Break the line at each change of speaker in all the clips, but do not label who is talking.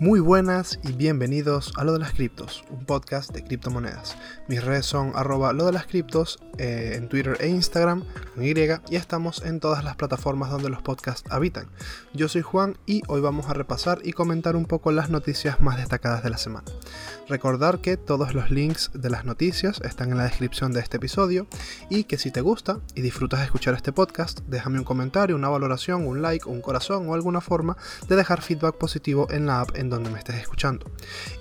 Muy buenas y bienvenidos a Lo de las Criptos, un podcast de criptomonedas. Mis redes son arroba lo de las criptos eh, en Twitter e Instagram con Y y estamos en todas las plataformas donde los podcasts habitan. Yo soy Juan y hoy vamos a repasar y comentar un poco las noticias más destacadas de la semana. Recordar que todos los links de las noticias están en la descripción de este episodio y que si te gusta y disfrutas de escuchar este podcast, déjame un comentario, una valoración, un like, un corazón o alguna forma de dejar feedback positivo en la app en donde me estés escuchando.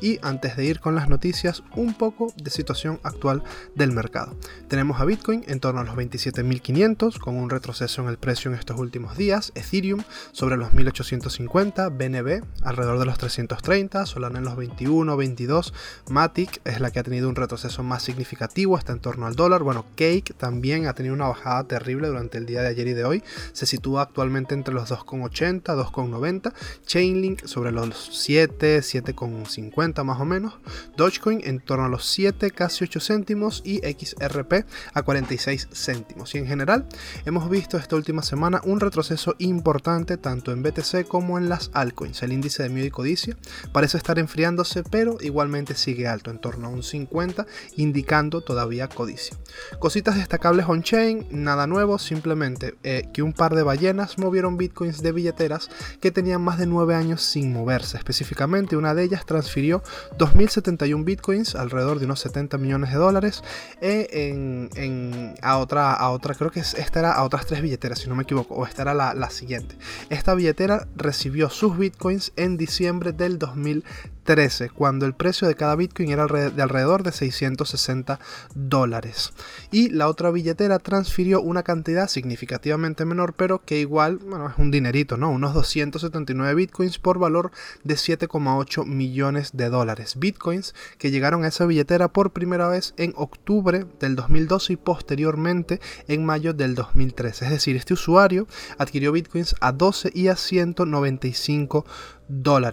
Y antes de ir con las noticias, un poco de situación actual del mercado. Tenemos a Bitcoin en torno a los 27.500 con un retroceso en el precio en estos últimos días, Ethereum sobre los 1850, BNB alrededor de los 330, Solana en los 21, 22, Matic es la que ha tenido un retroceso más significativo, está en torno al dólar, bueno, Cake también ha tenido una bajada terrible durante el día de ayer y de hoy, se sitúa actualmente entre los 2,80, 2,90, Chainlink sobre los 7 7,50 más o menos, Dogecoin en torno a los 7, casi 8 céntimos. Y XRP a 46 céntimos. Y en general hemos visto esta última semana un retroceso importante tanto en BTC como en las altcoins. El índice de miedo y codicia parece estar enfriándose, pero igualmente sigue alto, en torno a un 50, indicando todavía codicia. Cositas destacables on-chain, nada nuevo, simplemente eh, que un par de ballenas movieron bitcoins de billeteras que tenían más de 9 años sin moverse, específicamente una de ellas transfirió 2.071 bitcoins, alrededor de unos 70 millones de dólares, eh, a, otra, a otra, creo que esta era a otras tres billeteras, si no me equivoco, o esta era la, la siguiente. Esta billetera recibió sus bitcoins en diciembre del 2013 cuando el precio de cada Bitcoin era de alrededor de 660 dólares. Y la otra billetera transfirió una cantidad significativamente menor, pero que igual, bueno, es un dinerito, ¿no? Unos 279 Bitcoins por valor de 7,8 millones de dólares. Bitcoins que llegaron a esa billetera por primera vez en octubre del 2012 y posteriormente en mayo del 2013. Es decir, este usuario adquirió Bitcoins a 12 y a 195 dólares.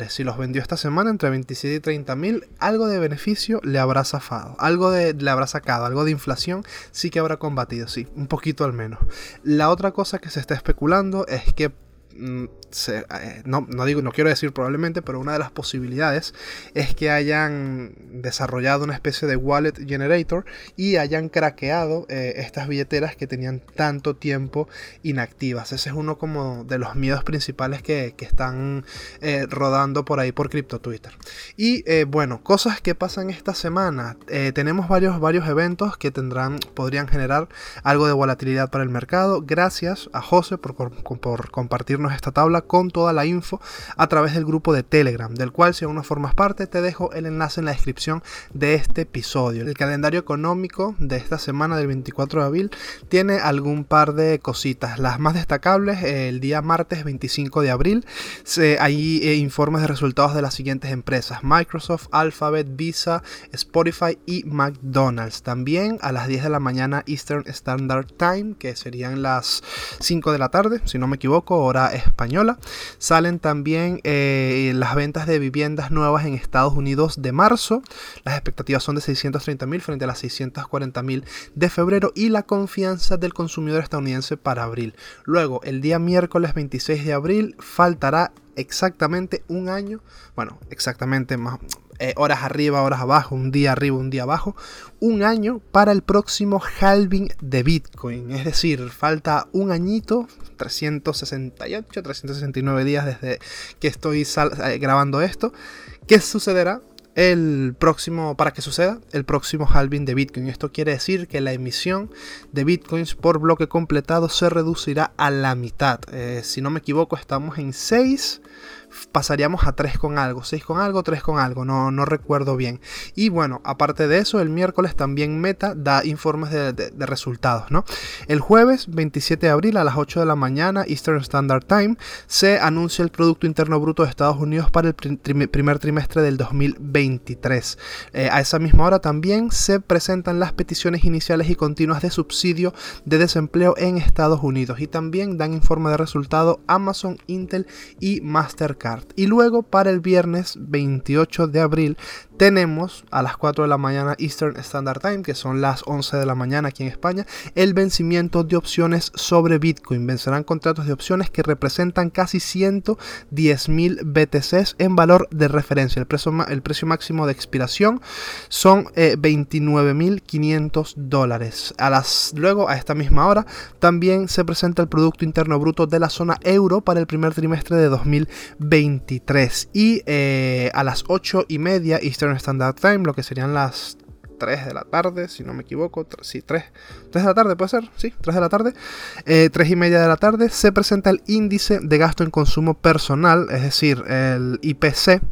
Si los vendió esta semana entre 27 y 30 mil, algo de beneficio le habrá zafado, algo le habrá sacado, algo de inflación sí que habrá combatido, sí, un poquito al menos. La otra cosa que se está especulando es que Mm, eh, no, no, digo, no quiero decir probablemente, pero una de las posibilidades es que hayan desarrollado una especie de wallet generator y hayan craqueado eh, estas billeteras que tenían tanto tiempo inactivas. Ese es uno como de los miedos principales que, están eh, rodando por ahí por Crypto Twitter. Y bueno, cosas que pasan esta semana. tenemos varios, varios eventos que tendrán, podrían generar algo de volatilidad para el mercado. Gracias a José por, por compartirnos esta tabla con toda la info a través del grupo de Telegram, del cual si aún no formas parte te dejo el enlace en la descripción de este episodio. El calendario económico de esta semana del 24 de abril tiene algún par de cositas. Las más destacables, el día martes 25 de abril, hay eh, informes de resultados de las siguientes empresas, Microsoft, Alphabet, Visa, Spotify y McDonald's. También a las 10 de la mañana Eastern Standard Time, que serían las 5 de la tarde, si no me equivoco, hora española. Salen también eh, las ventas de viviendas nuevas en Estados Unidos de marzo. Las expectativas son de 630.000 frente a las 640.000 de febrero y la confianza del consumidor estadounidense para abril. Luego, el día miércoles 26 de abril faltará exactamente un año, bueno, exactamente más, eh, horas arriba, horas abajo, un día arriba, un día abajo, un año para el próximo halving de Bitcoin. Es decir, falta un añito, 368, 369 días desde que estoy eh, grabando esto. ¿Qué sucederá? el próximo, para que suceda, el próximo halving de Bitcoin. Esto quiere decir que la emisión de Bitcoins por bloque completado se reducirá a la mitad. Eh, si no me equivoco, estamos en 6 pasaríamos a 3 con algo, 6 con algo, 3 con algo, no, no recuerdo bien. Y bueno, aparte de eso, el miércoles también Meta da informes de, resultados, ¿no? El jueves 27 de abril a las 8 de la mañana, Eastern Standard Time, se anuncia el Producto Interno Bruto de Estados Unidos para el primer trimestre del 2023. Eh, a esa misma hora también se presentan las peticiones iniciales y continuas de subsidio de desempleo en Estados Unidos y también dan informe de resultado Amazon, Intel y Mastercard Y luego para el viernes 28 de abril tenemos a las 4 de la mañana Eastern Standard Time, que son las 11 de la mañana aquí en España, el vencimiento de opciones sobre Bitcoin. Vencerán contratos de opciones que representan casi 110 mil BTCs en valor de referencia. El precio, máximo de expiración son eh, 29.500 dólares. Luego, a esta misma hora, también se presenta el Producto Interno Bruto de la zona euro para el primer trimestre de 2023. Y eh, a las 8 y media Eastern Standard Time, lo que serían las 3 de la tarde, si no me equivoco. Sí, 3. 3 de la tarde puede ser, sí, 3 de la tarde. Eh, 3 y media de la tarde se presenta el índice de gasto en consumo personal, es decir, el IPC.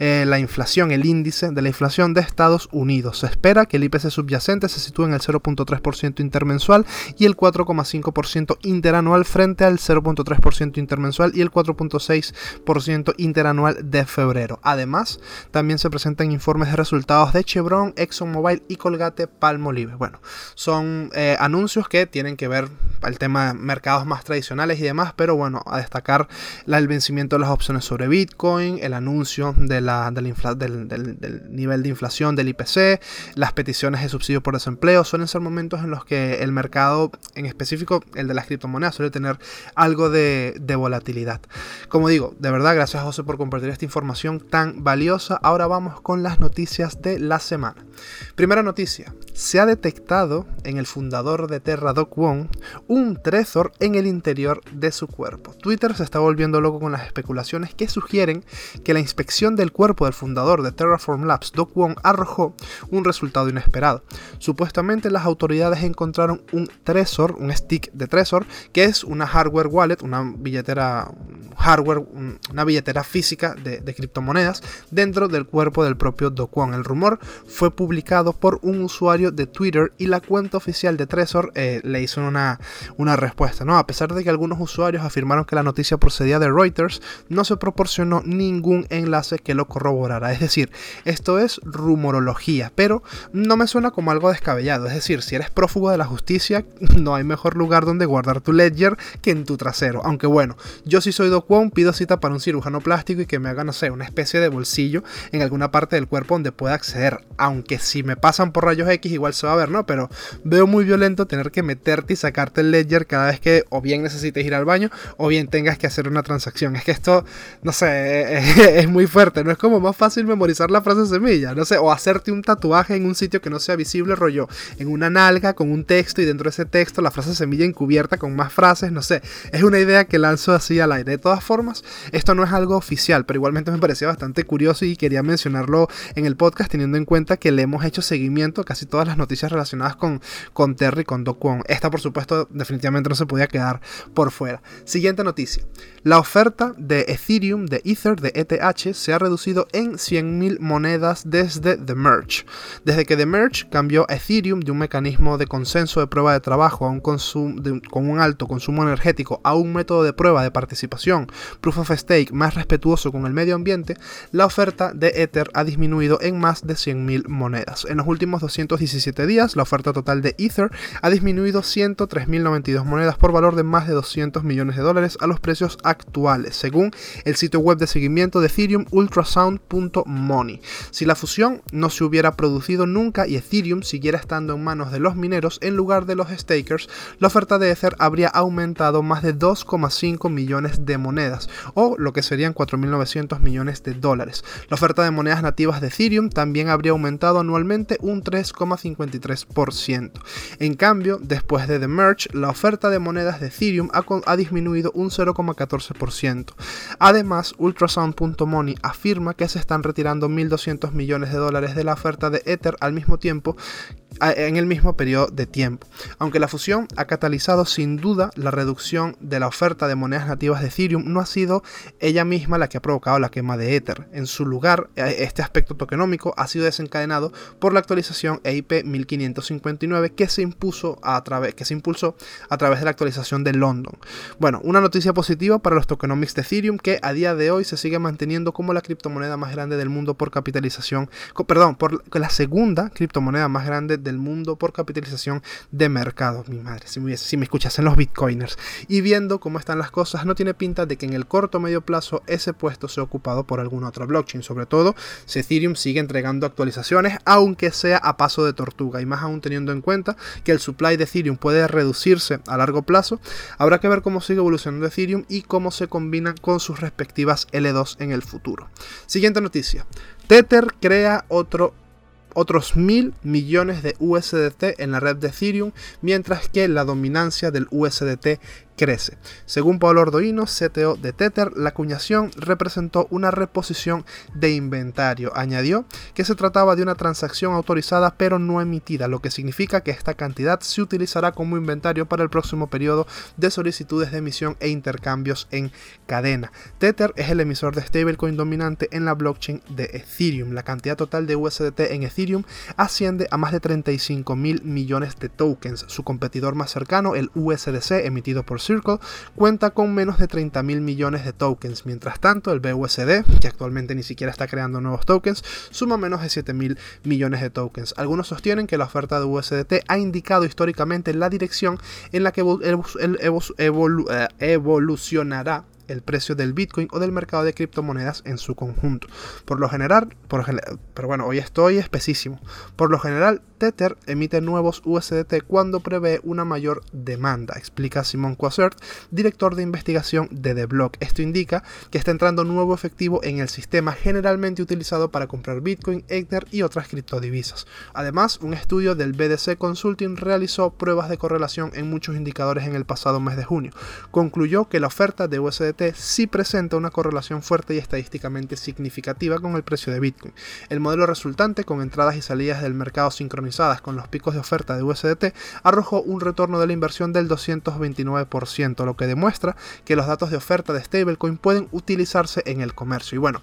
Eh, la inflación, el índice de la inflación de Estados Unidos. Se espera que el IPC subyacente se sitúe en el 0.3% intermensual y el 4,5% interanual frente al 0.3% intermensual y el 4.6% interanual de febrero. Además, también se presentan informes de resultados de Chevron, ExxonMobil y Colgate Palmolive. Bueno, son eh, anuncios que tienen que ver el tema de mercados más tradicionales y demás, pero bueno, a destacar la, el vencimiento de las opciones sobre Bitcoin, el anuncio de del, nivel de inflación del IPC, las peticiones de subsidio por desempleo, suelen ser momentos en los que el mercado, en específico el de las criptomonedas, suele tener algo de, volatilidad. Como digo, de verdad, gracias José por compartir esta información tan valiosa. Ahora vamos con las noticias de la semana. Primera noticia, se ha detectado en el fundador de Terra, Doc Wong, un Trezor en el interior de su cuerpo. Twitter se está volviendo loco con las especulaciones que sugieren que la inspección del cuerpo del fundador de Terraform Labs, Doc Wong, arrojó un resultado inesperado. Supuestamente las autoridades encontraron un Trezor, un stick de Trezor, que es una hardware wallet, una billetera hardware, una billetera física de, criptomonedas dentro del cuerpo del propio Do Kwon. El rumor fue publicado por un usuario de Twitter y la cuenta oficial de Trezor eh, le hizo una, una respuesta. ¿no? A pesar de que algunos usuarios afirmaron que la noticia procedía de Reuters, no se proporcionó ningún enlace que lo corroborara. Es decir, esto es rumorología, pero no me suena como algo descabellado. Es decir, si eres prófugo de la justicia, no hay mejor lugar donde guardar tu ledger que en tu trasero. Aunque bueno, yo sí soy Do Kwon, pido cita para un cirujano plástico y que me haga, no sé, una especie de bolsillo en alguna parte del cuerpo donde pueda acceder. Aunque si me pasan por rayos X igual se va a ver, ¿no? Pero veo muy violento tener que meterte y sacarte el ledger cada vez que o bien necesites ir al baño o bien tengas que hacer una transacción. Es que esto, no sé, es muy fuerte, ¿no? Es como más fácil memorizar la frase semilla, no sé, o hacerte un tatuaje en un sitio que no sea visible, rollo, en una nalga con un texto y dentro de ese texto la frase semilla encubierta con más frases, no sé. Es una idea que lanzo así al aire. De todas formas, esto no es algo oficial, pero igualmente me parecía bastante curioso y quería mencionarlo en el podcast teniendo en cuenta que le hemos hecho seguimiento a casi todas las noticias relacionadas con, con Terry, con Do Kwon. Esta, por supuesto, definitivamente no se podía quedar por fuera. Siguiente noticia. La oferta de Ethereum, de Ether, de ETH, se ha reducido en 100.000 monedas desde The Merge. Desde que The Merge cambió Ethereum de un mecanismo de consenso de prueba de trabajo a un con un alto consumo energético a un método de prueba de participación, proof of stake más respetuoso con el medio ambiente, la oferta de Ether ha disminuido en más de 100.000 monedas. En los últimos 217 días, la oferta total de Ether ha disminuido 103.092 monedas por valor de más de 200 millones de dólares a los precios actuales, según el sitio web de seguimiento de Ethereum ultrasound.money. Si la fusión no se hubiera producido nunca y Ethereum siguiera estando en manos de los mineros en lugar de los stakers, la oferta de Ether habría aumentado más de 2,5 millones de monedas, o lo que serían 4.900 millones de dólares. La oferta de monedas nativas de Ethereum también habría aumentado anualmente un 3,53%. En cambio, después de The Merge, la oferta de monedas de Ethereum ha, ha disminuido un 0,14%. Además, ultrasound.money afirma que se están retirando 1.200 millones de dólares de la oferta de Ether al mismo tiempo en el mismo periodo de tiempo. Aunque la fusión ha catalizado sin duda la reducción de la oferta de monedas nativas de Ethereum, no ha sido ella misma la que ha provocado la quema de Ether. En su lugar, eh, este aspecto tokenómico ha sido desencadenado por la actualización EIP 1559 que se, impuso a través, que se impulsó a través de la actualización de London. Bueno, una noticia positiva para los tokenomics de Ethereum que a día de hoy se sigue manteniendo como la criptomoneda más grande del mundo por capitalización, perdón, por la segunda criptomoneda más grande del mundo por capitalización de mercado. Mi madre, si me, si me escuchasen los bitcoiners. Y viendo cómo están las cosas, no tiene pinta de que en el corto o medio plazo ese puesto sea ocupado por alguna otra blockchain. Sobre todo si Ethereum sigue entregando actualizaciones, aunque sea a paso de tortuga. Y más aún teniendo en cuenta que el supply de Ethereum puede reducirse a largo plazo, habrá que ver cómo sigue evolucionando Ethereum y cómo se combinan con sus respectivas L2 en el futuro. Siguiente noticia. Tether crea otro otros mil millones de USDT en la red de Ethereum, mientras que la dominancia del USDT crece. Según Pablo Ordoino, CTO de Tether, la acuñación representó una reposición de inventario. Añadió que se trataba de una transacción autorizada pero no emitida, lo que significa que esta cantidad se utilizará como inventario para el próximo periodo de solicitudes de emisión e intercambios en cadena. Tether es el emisor de stablecoin dominante en la blockchain de Ethereum. La cantidad total de USDT en Ethereum asciende a más de 35 mil millones de tokens. Su competidor más cercano, el USDC, emitido por Circle cuenta con menos de 30 mil millones de tokens. Mientras tanto, el BUSD, que actualmente ni siquiera está creando nuevos tokens, suma menos de 7 mil millones de tokens. Algunos sostienen que la oferta de USDT ha indicado históricamente la dirección en la que eh, evolucionará el precio del Bitcoin o del mercado de criptomonedas en su conjunto. Por lo general, pero bueno, hoy estoy espesísimo. Por lo general, Tether emite nuevos USDT cuando prevé una mayor demanda, explica Simon Quasert, director de investigación de The Block. Esto indica que está entrando nuevo efectivo en el sistema generalmente utilizado para comprar Bitcoin, Ether y otras criptodivisas. Además, un estudio del BDC Consulting realizó pruebas de correlación en muchos indicadores en el pasado mes de junio. Concluyó que la oferta de USDT sí presenta una correlación fuerte y estadísticamente significativa con el precio de Bitcoin. El modelo resultante, con entradas y salidas del mercado sincronizadas con los picos de oferta de USDT, arrojó un retorno de la inversión del 229%, lo que demuestra que los datos de oferta de stablecoin pueden utilizarse en el comercio. Y bueno,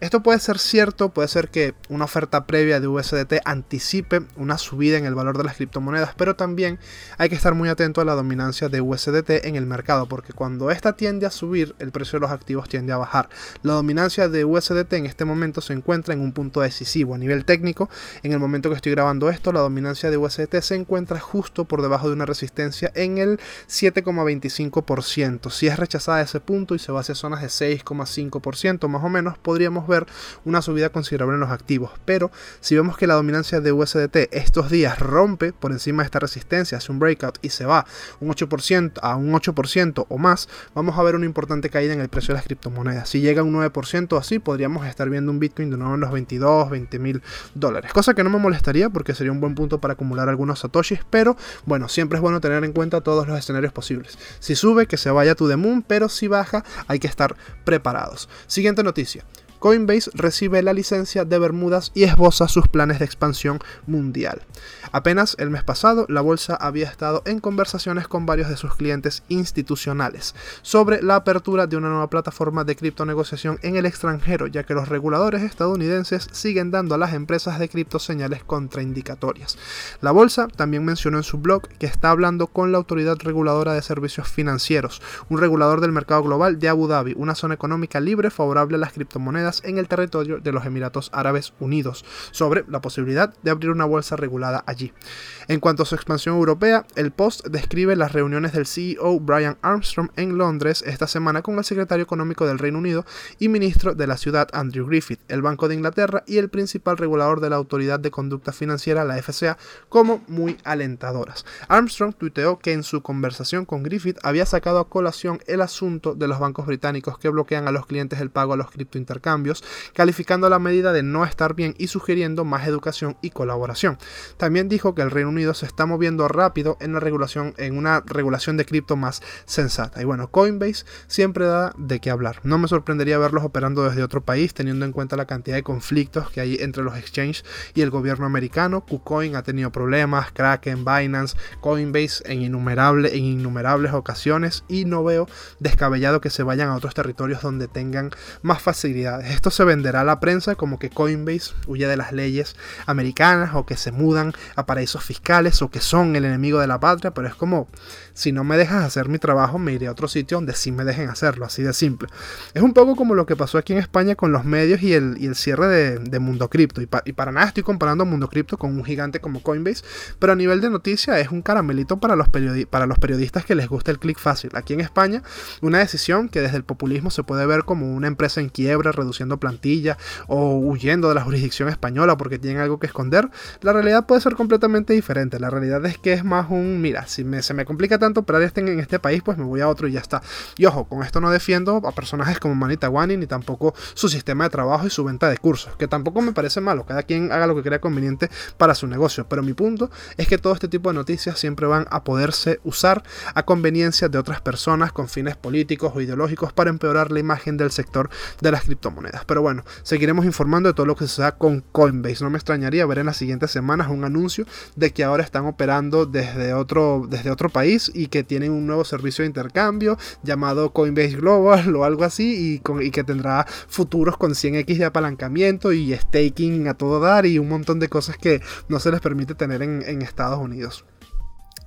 esto puede ser cierto, puede ser que una oferta previa de USDT anticipe una subida en el valor de las criptomonedas, pero también hay que estar muy atento a la dominancia de USDT en el mercado, porque cuando esta tiende a subir, el precio de los activos tiende a bajar. La dominancia de USDT en este momento se encuentra en un punto decisivo a nivel técnico. En el momento que estoy grabando esto, la dominancia de USDT se encuentra justo por debajo de una resistencia en el 7,25%. Si es rechazada ese punto y se va hacia zonas de 6,5% más o menos, podríamos ver una subida considerable en los activos. Pero si vemos que la dominancia de USDT estos días rompe por encima de esta resistencia, hace un breakout y se va un 8% a un 8% o más, vamos a ver una importante caída en el precio de las criptomonedas. Si llega a un 9% así, podríamos estar viendo un Bitcoin de nuevo en los 22, 20 mil dólares. Cosa que no me molestaría porque sería un buen punto para acumular algunos satoshis, pero bueno, siempre es bueno tener en cuenta todos los escenarios posibles. Si sube, que se vaya to the pero si baja, hay que estar preparados. Siguiente noticia. Coinbase recibe la licencia de Bermudas y esboza sus planes de expansión mundial. Apenas el mes pasado, la bolsa había estado en conversaciones con varios de sus clientes institucionales sobre la apertura de una nueva plataforma de criptonegociación en el extranjero, ya que los reguladores estadounidenses siguen dando a las empresas de cripto señales contraindicatorias. La bolsa también mencionó en su blog que está hablando con la Autoridad Reguladora de Servicios Financieros, un regulador del mercado global de Abu Dhabi, una zona económica libre favorable a las criptomonedas en el territorio de los Emiratos Árabes Unidos, sobre la posibilidad de abrir una bolsa regulada allí. En cuanto a su expansión europea, el Post describe las reuniones del CEO Brian Armstrong en Londres esta semana con el secretario económico del Reino Unido y ministro de la ciudad Andrew Griffith, el Banco de Inglaterra y el principal regulador de la Autoridad de Conducta Financiera, la FCA, como muy alentadoras. Armstrong tuiteó que en su conversación con Griffith había sacado a colación el asunto de los bancos británicos que bloquean a los clientes el pago a los criptointercambios calificando la medida de no estar bien y sugiriendo más educación y colaboración. También dijo que el Reino Unido se está moviendo rápido en la regulación, en una regulación de cripto más sensata. Y bueno, Coinbase siempre da de qué hablar. No me sorprendería verlos operando desde otro país, teniendo en cuenta la cantidad de conflictos que hay entre los exchanges y el gobierno americano. KuCoin ha tenido problemas, Kraken, Binance, Coinbase en, innumerables en innumerables ocasiones y no veo descabellado que se vayan a otros territorios donde tengan más facilidades. Esto se venderá a la prensa como que Coinbase huye de las leyes americanas o que se mudan a paraísos fiscales o que son el enemigo de la patria, pero es como si no me dejas hacer mi trabajo me iré a otro sitio donde sí me dejen hacerlo, así de simple. Es un poco como lo que pasó aquí en España con los medios y el, cierre de, Mundo Cripto. Y, para nada estoy comparando Mundo Cripto con un gigante como Coinbase, pero a nivel de noticia es un caramelito para los, para los periodistas que les gusta el clic fácil. Aquí en España, una decisión que desde el populismo se puede ver como una empresa en quiebra, reduciendo plantilla o huyendo de la jurisdicción española porque tienen algo que esconder, la realidad puede ser completamente diferente. La realidad es que es más un, mira, si se me complica tanto pero estén en este país, pues me voy a otro y ya está. Y ojo, con esto no defiendo a personajes como Manita Wani ni tampoco su sistema de trabajo y su venta de cursos, que tampoco me parece malo, cada quien haga lo que crea conveniente para su negocio, pero mi punto es que todo este tipo de noticias siempre van a poderse usar a conveniencia de otras personas con fines políticos o ideológicos para empeorar la imagen del sector de las criptomonedas. Pero bueno, seguiremos informando de todo lo que se da con Coinbase. No me extrañaría ver en las siguientes semanas un anuncio de que ahora están operando desde otro, desde otro país y que tienen un nuevo servicio de intercambio llamado Coinbase Global o algo así y, que tendrá futuros con 100x de apalancamiento y staking a todo dar y un montón de cosas que no se les permite tener en Estados Unidos.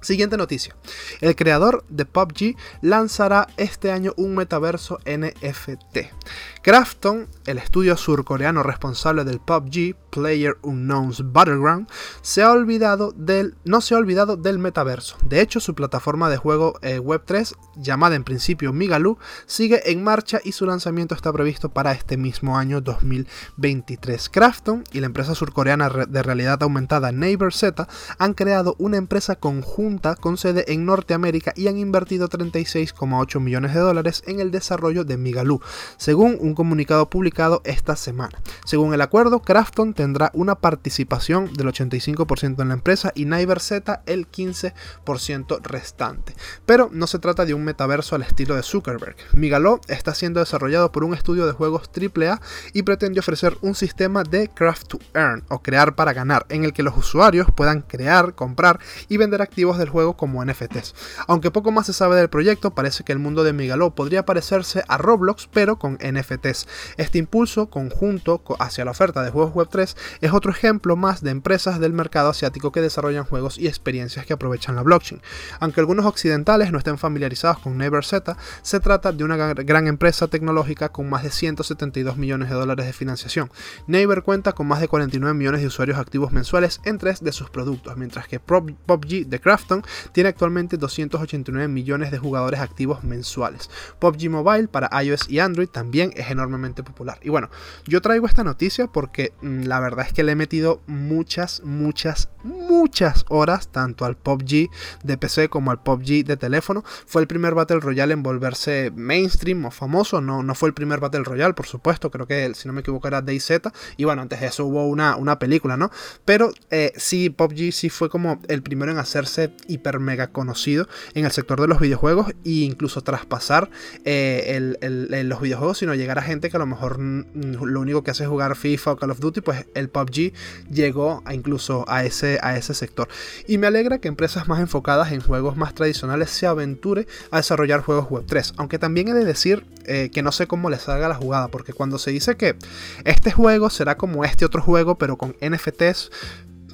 Siguiente noticia. El creador de PUBG lanzará este año un metaverso NFT. Krafton, el estudio surcoreano responsable del PUBG, Player Unknown's Battleground, se ha olvidado del, no se ha olvidado del metaverso. De hecho, su plataforma de juego eh, Web3, llamada en principio Migaloo, sigue en marcha y su lanzamiento está previsto para este mismo año 2023. Krafton y la empresa surcoreana de realidad aumentada Neighbor Z han creado una empresa conjunta con sede en Norteamérica y han invertido 36,8 millones de dólares en el desarrollo de Migaloo, según un comunicado publicado esta semana. Según el acuerdo, Krafton tendrá una participación del 85% en la empresa y Niver Z el 15% restante. Pero no se trata de un metaverso al estilo de Zuckerberg. Migaló está siendo desarrollado por un estudio de juegos AAA y pretende ofrecer un sistema de craft to earn o crear para ganar, en el que los usuarios puedan crear, comprar y vender activos del juego como NFTs. Aunque poco más se sabe del proyecto, parece que el mundo de Migaló podría parecerse a Roblox pero con NFTs este impulso conjunto hacia la oferta de juegos Web3 es otro ejemplo más de empresas del mercado asiático que desarrollan juegos y experiencias que aprovechan la blockchain. Aunque algunos occidentales no estén familiarizados con NeighborZ, se trata de una gran empresa tecnológica con más de 172 millones de dólares de financiación. Neighbor cuenta con más de 49 millones de usuarios activos mensuales en tres de sus productos, mientras que PUBG de Tiene actualmente 289 millones de jugadores activos mensuales. PUBG Mobile para iOS y Android también es enormemente popular. Y bueno, yo traigo esta noticia porque mm, la verdad es que le he metido muchas, muchas, muchas horas tanto al PUBG de PC como al PUBG de teléfono. Fue el primer Battle Royale en volverse mainstream o famoso. No, no fue el primer Battle Royale, por supuesto. Creo que, si no me equivoco, era DayZ. Y bueno, antes de eso hubo una, una película, ¿no? Pero eh, sí, PUBG sí fue como el primero en hacerse hiper mega conocido en el sector de los videojuegos e incluso traspasar eh, los videojuegos, sino llegar a gente que a lo mejor lo único que hace es jugar FIFA o Call of Duty, pues el PUBG llegó a incluso a ese, a ese sector. Y me alegra que empresas más enfocadas en juegos más tradicionales se aventure a desarrollar juegos web 3. Aunque también he de decir eh, que no sé cómo les salga la jugada, porque cuando se dice que este juego será como este otro juego, pero con NFTs,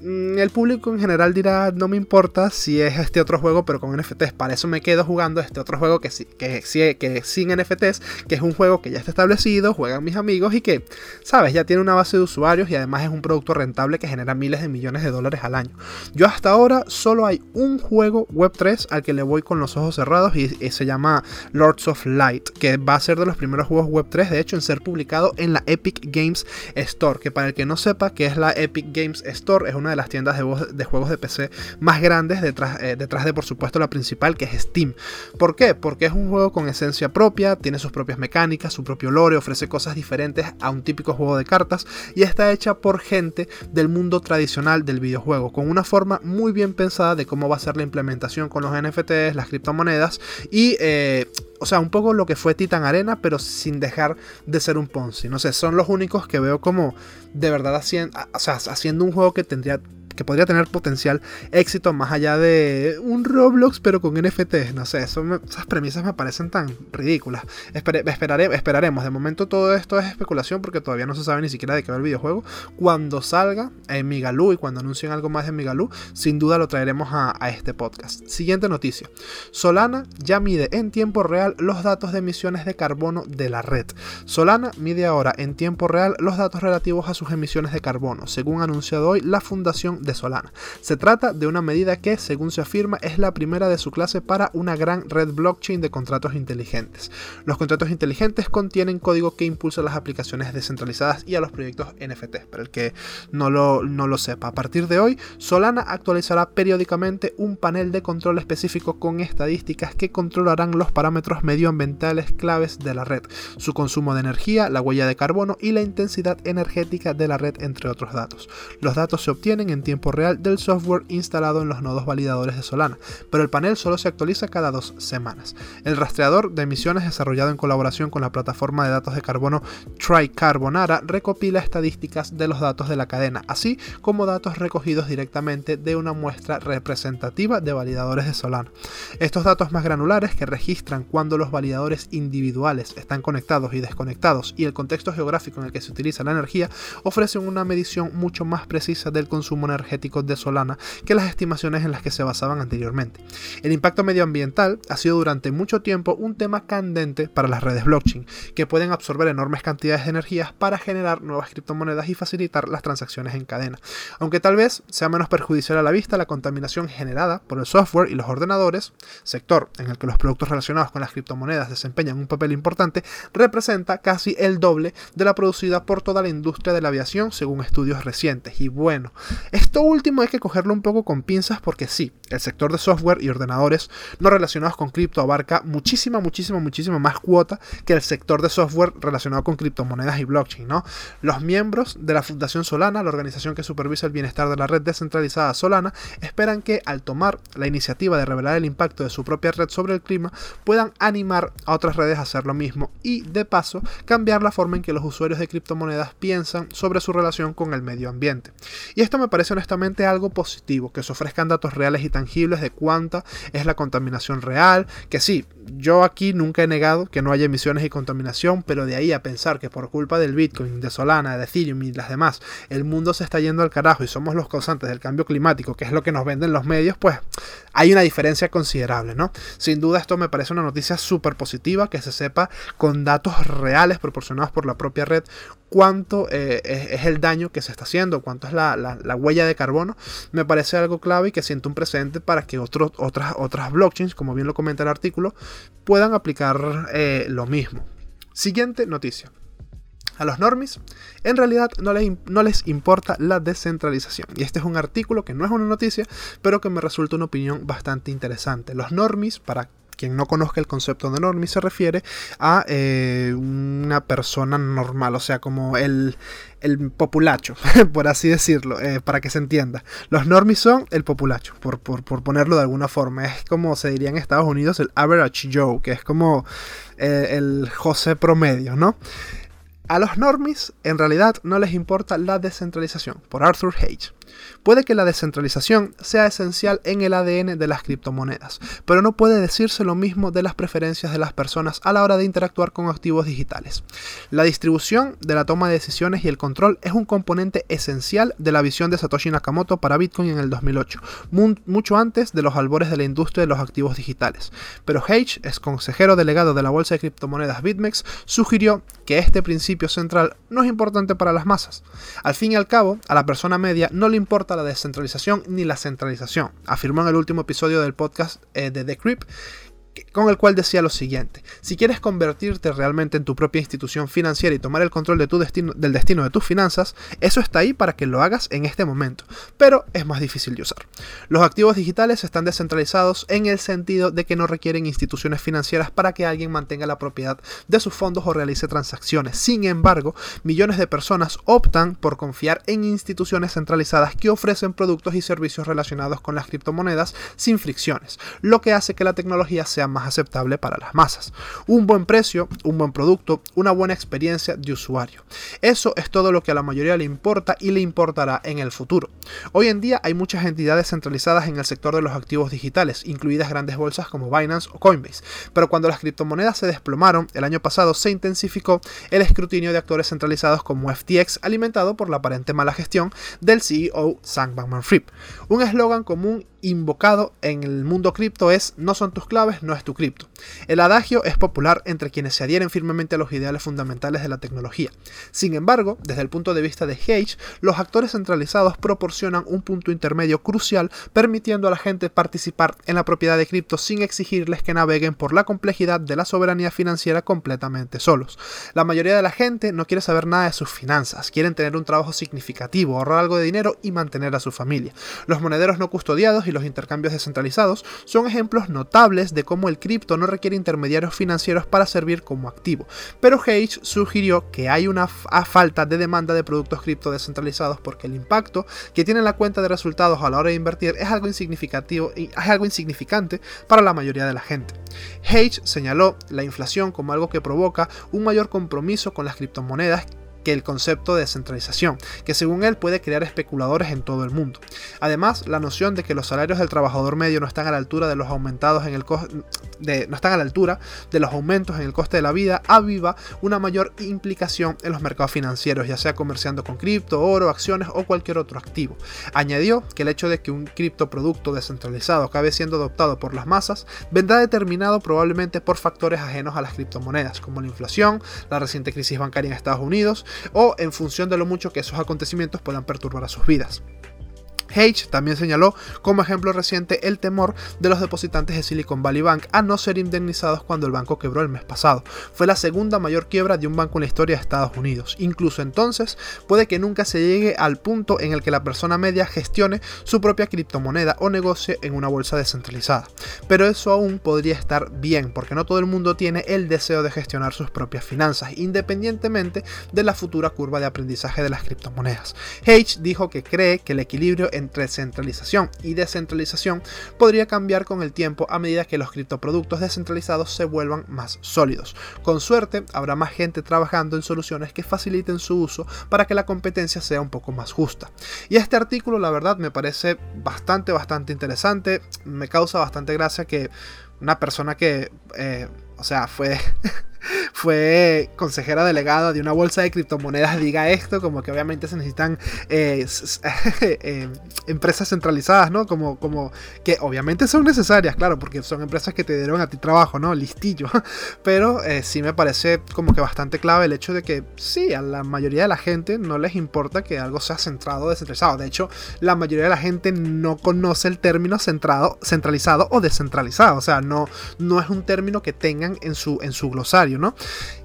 el público en general dirá, no me importa si es este otro juego, pero con NFTs. Para eso me quedo jugando este otro juego que, que, que, sin NFTs, que es un juego que ya está establecido, juegan mis amigos y que, sabes, ya tiene una base de usuarios y además es un producto rentable que genera miles de millones de dólares al año. Yo hasta ahora solo hay un juego Web3 al que le voy con los ojos cerrados y, se llama Lords of Light, que va a ser de los primeros juegos Web3, de hecho, en ser publicado en la Epic Games Store, que para el que no sepa que es la Epic Games Store, es una de las tiendas de, juegos de PC más grandes, detrás, eh, detrás de por supuesto la principal que es Steam. ¿Por qué? Porque es un juego con esencia propia, tiene sus propias mecánicas, su propio lore, ofrece cosas diferentes a un típico juego de cartas y está hecha por gente del mundo tradicional del videojuego, con una forma muy bien pensada de cómo va a ser la implementación con los NFTs, las criptomonedas y... Eh, o sea, un poco lo que fue Titan Arena, pero sin dejar de ser un Ponzi. No sé, son los únicos que veo como de verdad haciendo, o sea, haciendo un juego que tendría at que podría tener potencial éxito más allá de un Roblox pero con NFTs. No sé, esas premisas me parecen tan ridículas. esperaremos. De momento todo esto es especulación porque todavía no se sabe ni siquiera de qué va el videojuego. Cuando salga en Migalú y cuando anuncien algo más de Migalú, sin duda lo traeremos a, este podcast. Siguiente noticia. Solana ya mide en tiempo real los datos de emisiones de carbono de la red. Solana mide ahora en tiempo real los datos relativos a sus emisiones de carbono, según anunciado hoy la fundación de Solana. Se trata de una medida que, según se afirma, es la primera de su clase para una gran red blockchain de contratos inteligentes. Los contratos inteligentes contienen código que impulsa las aplicaciones descentralizadas y a los proyectos NFT. Para el que no lo, no lo sepa, a partir de hoy, Solana actualizará periódicamente un panel de control específico con estadísticas que controlarán los parámetros medioambientales claves de la red, su consumo de energía, la huella de carbono y la intensidad energética de la red, entre otros datos. Los datos se obtienen en tiempo real del software instalado en los nodos validadores de Solana, pero el panel solo se actualiza cada dos semanas. El rastreador de emisiones desarrollado en colaboración con la plataforma de datos de carbono TriCarbonara recopila estadísticas de los datos de la cadena, así como datos recogidos directamente de una muestra representativa de validadores de Solana. Estos datos más granulares que registran cuando los validadores individuales están conectados y desconectados y el contexto geográfico en el que se utiliza la energía ofrecen una medición mucho más precisa del consumo energético de Solana que las estimaciones en las que se basaban anteriormente. El impacto medioambiental ha sido durante mucho tiempo un tema candente para las redes blockchain, que pueden absorber enormes cantidades de energías para generar nuevas criptomonedas y facilitar las transacciones en cadena. Aunque tal vez sea menos perjudicial a la vista la contaminación generada por el software y los ordenadores, sector en el que los productos relacionados con las criptomonedas desempeñan un papel importante, representa casi el doble de la producida por toda la industria de la aviación según estudios recientes. Y bueno, esto último hay que cogerlo un poco con pinzas porque sí, el sector de software y ordenadores no relacionados con cripto abarca muchísima, muchísima, muchísima más cuota que el sector de software relacionado con criptomonedas y blockchain, ¿no? Los miembros de la Fundación Solana, la organización que supervisa el bienestar de la red descentralizada Solana, esperan que al tomar la iniciativa de revelar el impacto de su propia red sobre el clima, puedan animar a otras redes a hacer lo mismo y, de paso, cambiar la forma en que los usuarios de criptomonedas piensan sobre su relación con el medio ambiente. Y esto me parece honestamente algo positivo, que se ofrezcan datos reales y tangibles de cuánta es la contaminación real, que sí, yo aquí nunca he negado que no haya emisiones y contaminación, pero de ahí a pensar que por culpa del Bitcoin, de Solana, de Ethereum y las demás, el mundo se está yendo al carajo y somos los causantes del cambio climático, que es lo que nos venden los medios, pues hay una diferencia considerable, ¿no? Sin duda esto me parece una noticia súper positiva, que se sepa con datos reales proporcionados por la propia red cuánto eh, es, el daño que se está haciendo, cuánto es la, huella de carbono, me parece algo clave y que siento un precedente para que otros, otras, otras blockchains, como bien lo comenta el artículo, puedan aplicar eh, lo mismo. Siguiente noticia. A los normis, en realidad no les, no les, importa la descentralización. Y este es un artículo que no es una noticia, pero que me resulta una opinión bastante interesante. Los normis, para quien no conozca el concepto de normie se refiere a eh, una persona normal, o sea, como el, el populacho, por así decirlo, eh, para que se entienda. Los normies son el populacho, por, por, ponerlo de alguna forma. Es como se diría en Estados Unidos el average Joe, que es como eh, el José promedio, ¿no? A los normies en realidad no les importa la descentralización, por Arthur Hage. Puede que la descentralización sea esencial en el ADN de las criptomonedas, pero no puede decirse lo mismo de las preferencias de las personas a la hora de interactuar con activos digitales. La distribución de la toma de decisiones y el control es un componente esencial de la visión de Satoshi Nakamoto para Bitcoin en el 2008, mucho antes de los albores de la industria de los activos digitales. Pero Hage, ex consejero delegado de la bolsa de criptomonedas BitMEX, sugirió que este principio central no es importante para las masas. Al fin y al cabo, a la persona media no le importa la descentralización ni la centralización, afirmó en el último episodio del podcast eh, de The Crypt con el cual decía lo siguiente, si quieres convertirte realmente en tu propia institución financiera y tomar el control de tu destino, del destino de tus finanzas, eso está ahí para que lo hagas en este momento, pero es más difícil de usar. Los activos digitales están descentralizados en el sentido de que no requieren instituciones financieras para que alguien mantenga la propiedad de sus fondos o realice transacciones. Sin embargo, millones de personas optan por confiar en instituciones centralizadas que ofrecen productos y servicios relacionados con las criptomonedas sin fricciones, lo que hace que la tecnología sea más aceptable para las masas. Un buen precio, un buen producto, una buena experiencia de usuario. Eso es todo lo que a la mayoría le importa y le importará en el futuro. Hoy en día hay muchas entidades centralizadas en el sector de los activos digitales, incluidas grandes bolsas como Binance o Coinbase, pero cuando las criptomonedas se desplomaron el año pasado se intensificó el escrutinio de actores centralizados como FTX alimentado por la aparente mala gestión del CEO Sam Bankman-Fried. Un eslogan común invocado en el mundo cripto es no son tus claves, no es tu cripto. El adagio es popular entre quienes se adhieren firmemente a los ideales fundamentales de la tecnología. Sin embargo, desde el punto de vista de Hage, los actores centralizados proporcionan un punto intermedio crucial permitiendo a la gente participar en la propiedad de cripto sin exigirles que naveguen por la complejidad de la soberanía financiera completamente solos. La mayoría de la gente no quiere saber nada de sus finanzas, quieren tener un trabajo significativo, ahorrar algo de dinero y mantener a su familia. Los monederos no custodiados y los intercambios descentralizados son ejemplos notables de cómo el cripto no requiere intermediarios financieros para servir como activo. Pero Hage sugirió que hay una falta de demanda de productos cripto descentralizados porque el impacto que tiene la cuenta de resultados a la hora de invertir es algo insignificativo y es algo insignificante para la mayoría de la gente. Hage señaló la inflación como algo que provoca un mayor compromiso con las criptomonedas que el concepto de descentralización, que según él puede crear especuladores en todo el mundo. Además, la noción de que los salarios del trabajador medio no están a la altura de los aumentados en el no están a la altura de los aumentos en el coste de la vida aviva una mayor implicación en los mercados financieros, ya sea comerciando con cripto, oro, acciones o cualquier otro activo. Añadió que el hecho de que un criptoproducto descentralizado acabe siendo adoptado por las masas vendrá determinado probablemente por factores ajenos a las criptomonedas, como la inflación, la reciente crisis bancaria en Estados Unidos, o en función de lo mucho que esos acontecimientos puedan perturbar a sus vidas. Hage también señaló como ejemplo reciente el temor de los depositantes de Silicon Valley Bank a no ser indemnizados cuando el banco quebró el mes pasado. Fue la segunda mayor quiebra de un banco en la historia de Estados Unidos. Incluso entonces puede que nunca se llegue al punto en el que la persona media gestione su propia criptomoneda o negocie en una bolsa descentralizada. Pero eso aún podría estar bien porque no todo el mundo tiene el deseo de gestionar sus propias finanzas, independientemente de la futura curva de aprendizaje de las criptomonedas. Hage dijo que cree que el equilibrio en entre centralización y descentralización podría cambiar con el tiempo a medida que los criptoproductos descentralizados se vuelvan más sólidos. Con suerte, habrá más gente trabajando en soluciones que faciliten su uso para que la competencia sea un poco más justa. Y este artículo, la verdad, me parece bastante, bastante interesante. Me causa bastante gracia que una persona que, eh, o sea, fue fue consejera delegada de una bolsa de criptomonedas diga esto, como que obviamente se necesitan eh, eh, empresas centralizadas, ¿no? Como, como que obviamente son necesarias, claro, porque son empresas que te dieron a ti trabajo, ¿no? Listillo. Pero eh, sí me parece como que bastante clave el hecho de que sí, a la mayoría de la gente no les importa que algo sea centrado o descentralizado. De hecho, la mayoría de la gente no conoce el término centrado, centralizado o descentralizado. O sea, no, no es un término que tengan en su, en su glosario,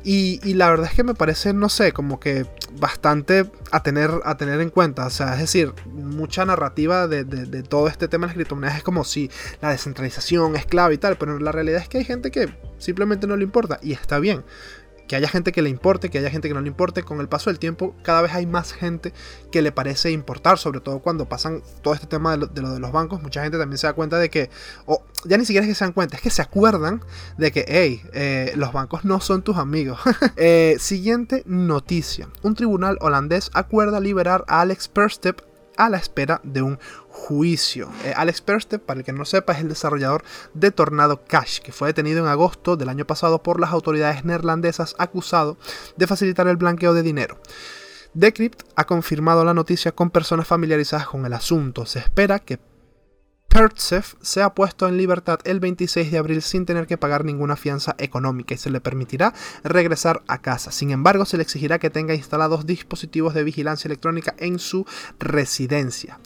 Y, la verdad es que me parece, no sé, como que bastante a tener, a tener en cuenta. O sea, es decir, mucha narrativa de, todo este tema de las criptomonedas es como si la descentralización es clave y tal, pero la realidad es que hay gente que simplemente no le importa y está bien que haya gente que le importe, que haya gente que no le importe, con el paso del tiempo cada vez hay más gente que le parece importar, sobre todo cuando pasan todo este tema de lo de, los bancos, mucha gente también se da cuenta de que, o ya ni siquiera es que se dan cuenta, es que se acuerdan de que, hey, eh, los bancos no son tus amigos. Eh, siguiente noticia, un tribunal holandés acuerda liberar a Alex Perstep a la espera de un juicio. Eh, Alex Perstep, para el que no sepa, es el desarrollador de Tornado Cash, que fue detenido en agosto del año pasado por las autoridades neerlandesas acusado de facilitar el blanqueo de dinero. Decrypt ha confirmado la noticia con personas familiarizadas con el asunto. Se espera que Pertsev sea puesto en libertad el 26 de abril sin tener que pagar ninguna fianza económica y se le permitirá regresar a casa. Sin embargo, se le exigirá que tenga instalados dispositivos de vigilancia electrónica en su residencia.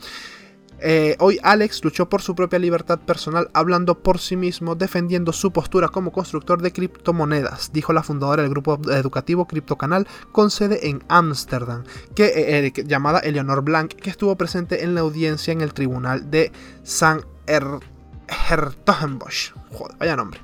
Eh, hoy Alex luchó por su propia libertad personal hablando por sí mismo, defendiendo su postura como constructor de criptomonedas, dijo la fundadora del grupo educativo CryptoCanal con sede en Ámsterdam, eh, eh, llamada Eleanor Blank, que estuvo presente en la audiencia en el tribunal de San Hertogenbosch. Joder, vaya nombre.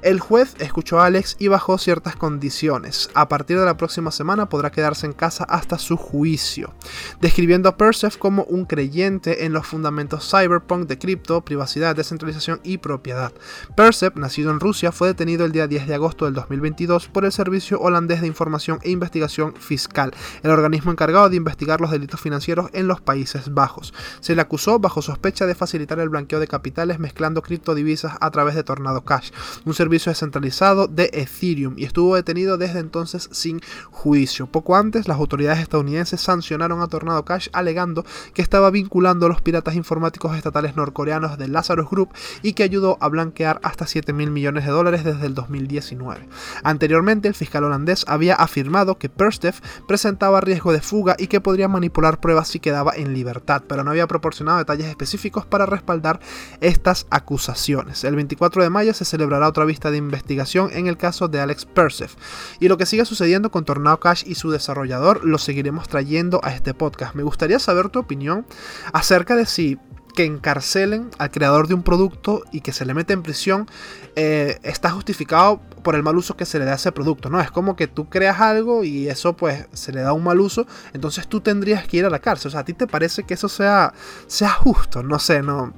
El juez escuchó a Alex y bajó ciertas condiciones. A partir de la próxima semana podrá quedarse en casa hasta su juicio, describiendo a Persef como un creyente en los fundamentos cyberpunk de cripto, privacidad, descentralización y propiedad. Persef, nacido en Rusia, fue detenido el día 10 de agosto del 2022 por el Servicio Holandés de Información e Investigación Fiscal, el organismo encargado de investigar los delitos financieros en los Países Bajos. Se le acusó bajo sospecha de facilitar el blanqueo de capitales mezclando criptodivisas a través de Tornado Cash, un servicio descentralizado de Ethereum, y estuvo detenido desde entonces sin juicio. Poco antes, las autoridades estadounidenses sancionaron a Tornado Cash alegando que estaba vinculando a los piratas informáticos estatales norcoreanos de Lazarus Group y que ayudó a blanquear hasta 7 mil millones de dólares desde el 2019. Anteriormente, el fiscal holandés había afirmado que Perstef presentaba riesgo de fuga y que podría manipular pruebas si quedaba en libertad, pero no había proporcionado detalles específicos para respaldar estas acusaciones. El 24 de mayo se celebrará otra vista de investigación en el caso de Alex Persef. Y lo que siga sucediendo con Tornado Cash y su desarrollador lo seguiremos trayendo a este podcast. Me gustaría saber tu opinión acerca de si que encarcelen al creador de un producto y que se le mete en prisión eh, está justificado por el mal uso que se le da a ese producto, ¿no? Es como que tú creas algo y eso pues se le da un mal uso, entonces tú tendrías que ir a la cárcel. O sea, ¿a ti te parece que eso sea, sea justo? No sé, no...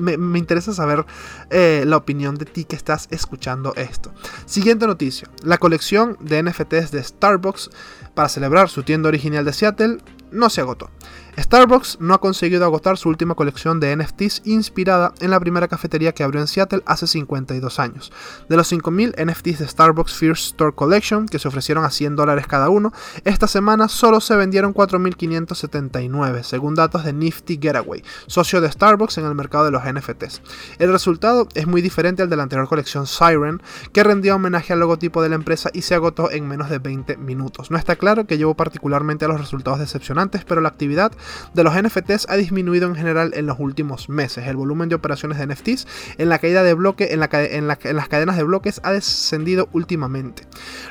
Me, interesa saber eh, la opinión de ti que estás escuchando esto. Siguiente noticia. La colección de NFTs de Starbucks para celebrar su tienda original de Seattle no se agotó. Starbucks no ha conseguido agotar su última colección de NFTs inspirada en la primera cafetería que abrió en Seattle hace 52 años. De los 5.000 NFTs de Starbucks First Store Collection, que se ofrecieron a 100 dólares cada uno, esta semana solo se vendieron 4.579, según datos de Nifty Getaway, socio de Starbucks en el mercado de los NFTs. El resultado es muy diferente al de la anterior colección Siren, que rendía homenaje al logotipo de la empresa y se agotó en menos de 20 minutos. No está claro que llevó particularmente a los resultados decepcionantes, pero la actividad de los NFTs ha disminuido en general en los últimos meses. El volumen de operaciones de NFTs en la caída de bloque en, las cadenas de bloques ha descendido últimamente.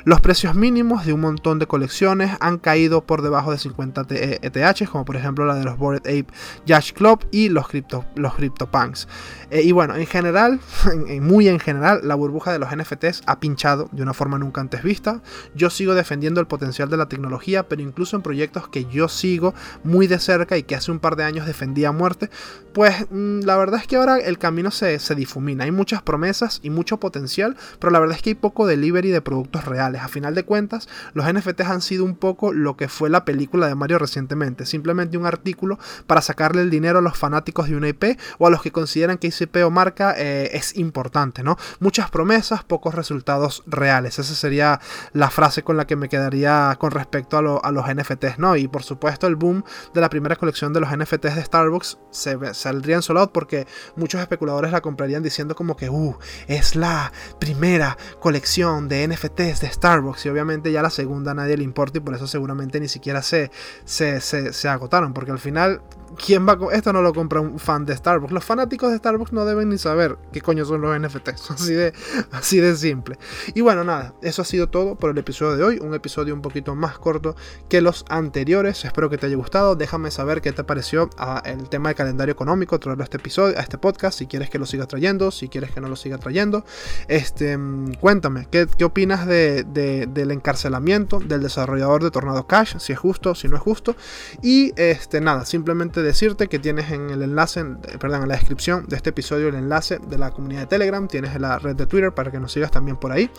Los precios mínimos de un montón de colecciones han caído por debajo de 50 ETH, e como por ejemplo la de los Bored Ape Yacht Club y los, Crypto, los CryptoPunks. Eh, y bueno, en general, muy en general, la burbuja de los NFTs ha pinchado de una forma nunca antes vista. Yo sigo defendiendo el potencial de la tecnología, pero incluso en proyectos que yo sigo muy de cerca y que hace un par de años defendía a muerte, pues mm, la verdad es que ahora el camino se, se difumina. Hay muchas promesas y mucho potencial, pero la verdad es que hay poco delivery de productos reales. A final de cuentas, los NFTs han sido un poco lo que fue la película de Mario recientemente, simplemente un artículo para sacarle el dinero a los fanáticos de una IP o a los que consideran que ese IP o marca eh, es importante, ¿no? Muchas promesas, pocos resultados reales. Esa sería la frase con la que me quedaría con respecto a, a los NFTs, ¿no? Y por supuesto el boom de la primera colección de los NFTs de Starbucks se saldría en solo porque muchos especuladores la comprarían diciendo como que, uh, es la primera colección de NFTs de Starbucks y obviamente ya la segunda nadie le importa y por eso seguramente ni siquiera se, se agotaron porque al final ¿quién va a esto no lo compra un fan de Starbucks? Los fanáticos de Starbucks no deben ni saber qué coño son los NFTs, así de, así de simple. Y bueno, nada, eso ha sido todo por el episodio de hoy, un episodio un poquito más corto que los anteriores. Espero que te haya gustado, déjame saber qué te pareció ah, el tema de calendario económico, traerlo a este episodio, a este podcast, si quieres que lo siga trayendo, si quieres que no lo siga trayendo. Este, mm, cuéntame, ¿qué, qué opinas de, del encarcelamiento del desarrollador de Tornado Cash? Si es justo, si no es justo. Y este, nada, simplemente decirte que tienes en el enlace, perdón, en la descripción de este episodio el enlace de la comunidad de Telegram, tienes la red de Twitter para que nos sigas también por ahí.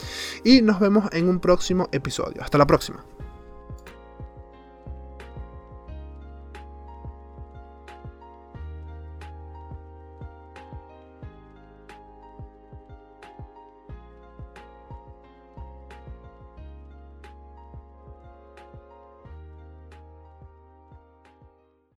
Y nos vemos en un próximo episodio. Hasta la próxima.